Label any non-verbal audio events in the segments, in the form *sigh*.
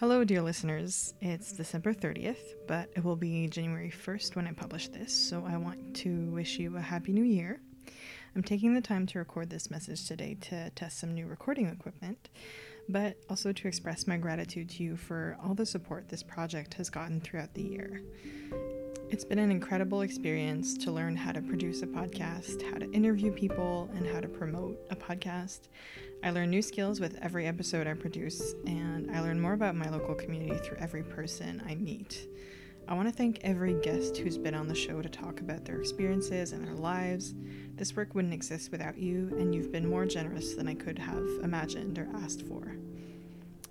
Hello, dear listeners. It's December 30th, but it will be January 1st when I publish this, so I want to wish you a happy new year. I'm taking the time to record this message today to test some new recording equipment, but also to express my gratitude to you for all the support this project has gotten throughout the year. It's been an incredible experience to learn how to produce a podcast, how to interview people, and how to promote a podcast. I learn new skills with every episode I produce, and I learn more about my local community through every person I meet. I want to thank every guest who's been on the show to talk about their experiences and their lives. This work wouldn't exist without you, and you've been more generous than I could have imagined or asked for.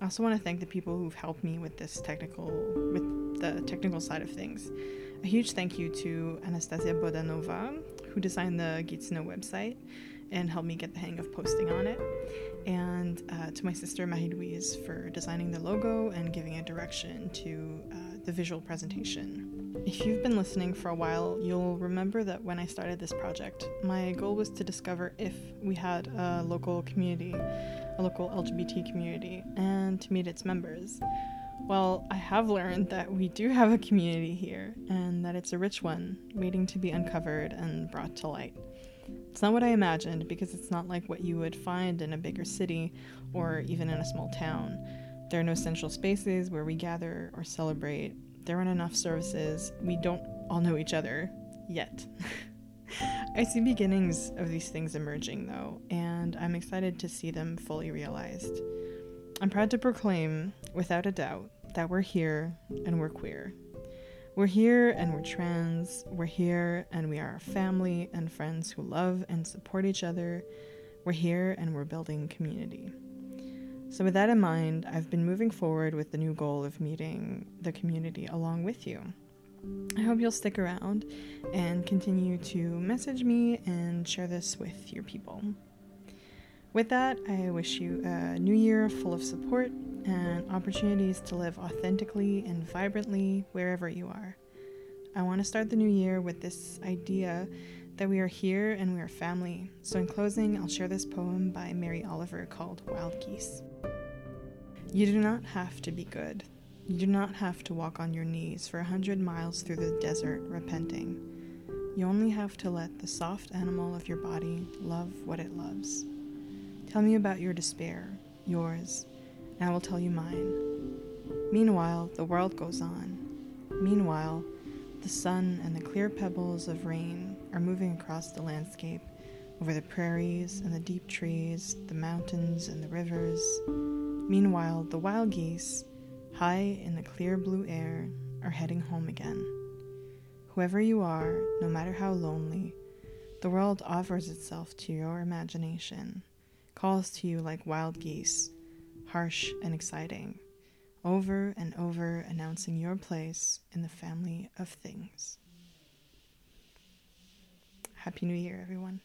I also want to thank the people who've helped me with this technical with the technical side of things. A huge thank you to Anastasia Bodanova, who designed the Gatineau website and helped me get the hang of posting on it, and uh, to my sister Marie Louise for designing the logo and giving a direction to uh, the visual presentation. If you've been listening for a while, you'll remember that when I started this project, my goal was to discover if we had a local community, a local LGBT community, and to meet its members. Well, I have learned that we do have a community here, that it's a rich one, waiting to be uncovered and brought to light. It's not what I imagined, because it's not like what you would find in a bigger city or even in a small town. There are no central spaces where we gather or celebrate. There aren't enough services. We don't all know each other yet. *laughs* I see beginnings of these things emerging, though, and I'm excited to see them fully realized. I'm proud to proclaim, without a doubt, that we're here and we're queer. We're here and we're trans. We're here and we are a family and friends who love and support each other. We're here and we're building community. So, with that in mind, I've been moving forward with the new goal of meeting the community along with you. I hope you'll stick around and continue to message me and share this with your people. With that, I wish you a new year full of support and opportunities to live authentically and vibrantly wherever you are. I want to start the new year with this idea that we are here and we are family. So, in closing, I'll share this poem by Mary Oliver called Wild Geese. You do not have to be good. You do not have to walk on your knees for a hundred miles through the desert repenting. You only have to let the soft animal of your body love what it loves. Tell me about your despair, yours, and I will tell you mine. Meanwhile, the world goes on. Meanwhile, the sun and the clear pebbles of rain are moving across the landscape, over the prairies and the deep trees, the mountains and the rivers. Meanwhile, the wild geese, high in the clear blue air, are heading home again. Whoever you are, no matter how lonely, the world offers itself to your imagination calls to you like wild geese, harsh and exciting, over and over announcing your place in the family of things. Happy New Year, everyone.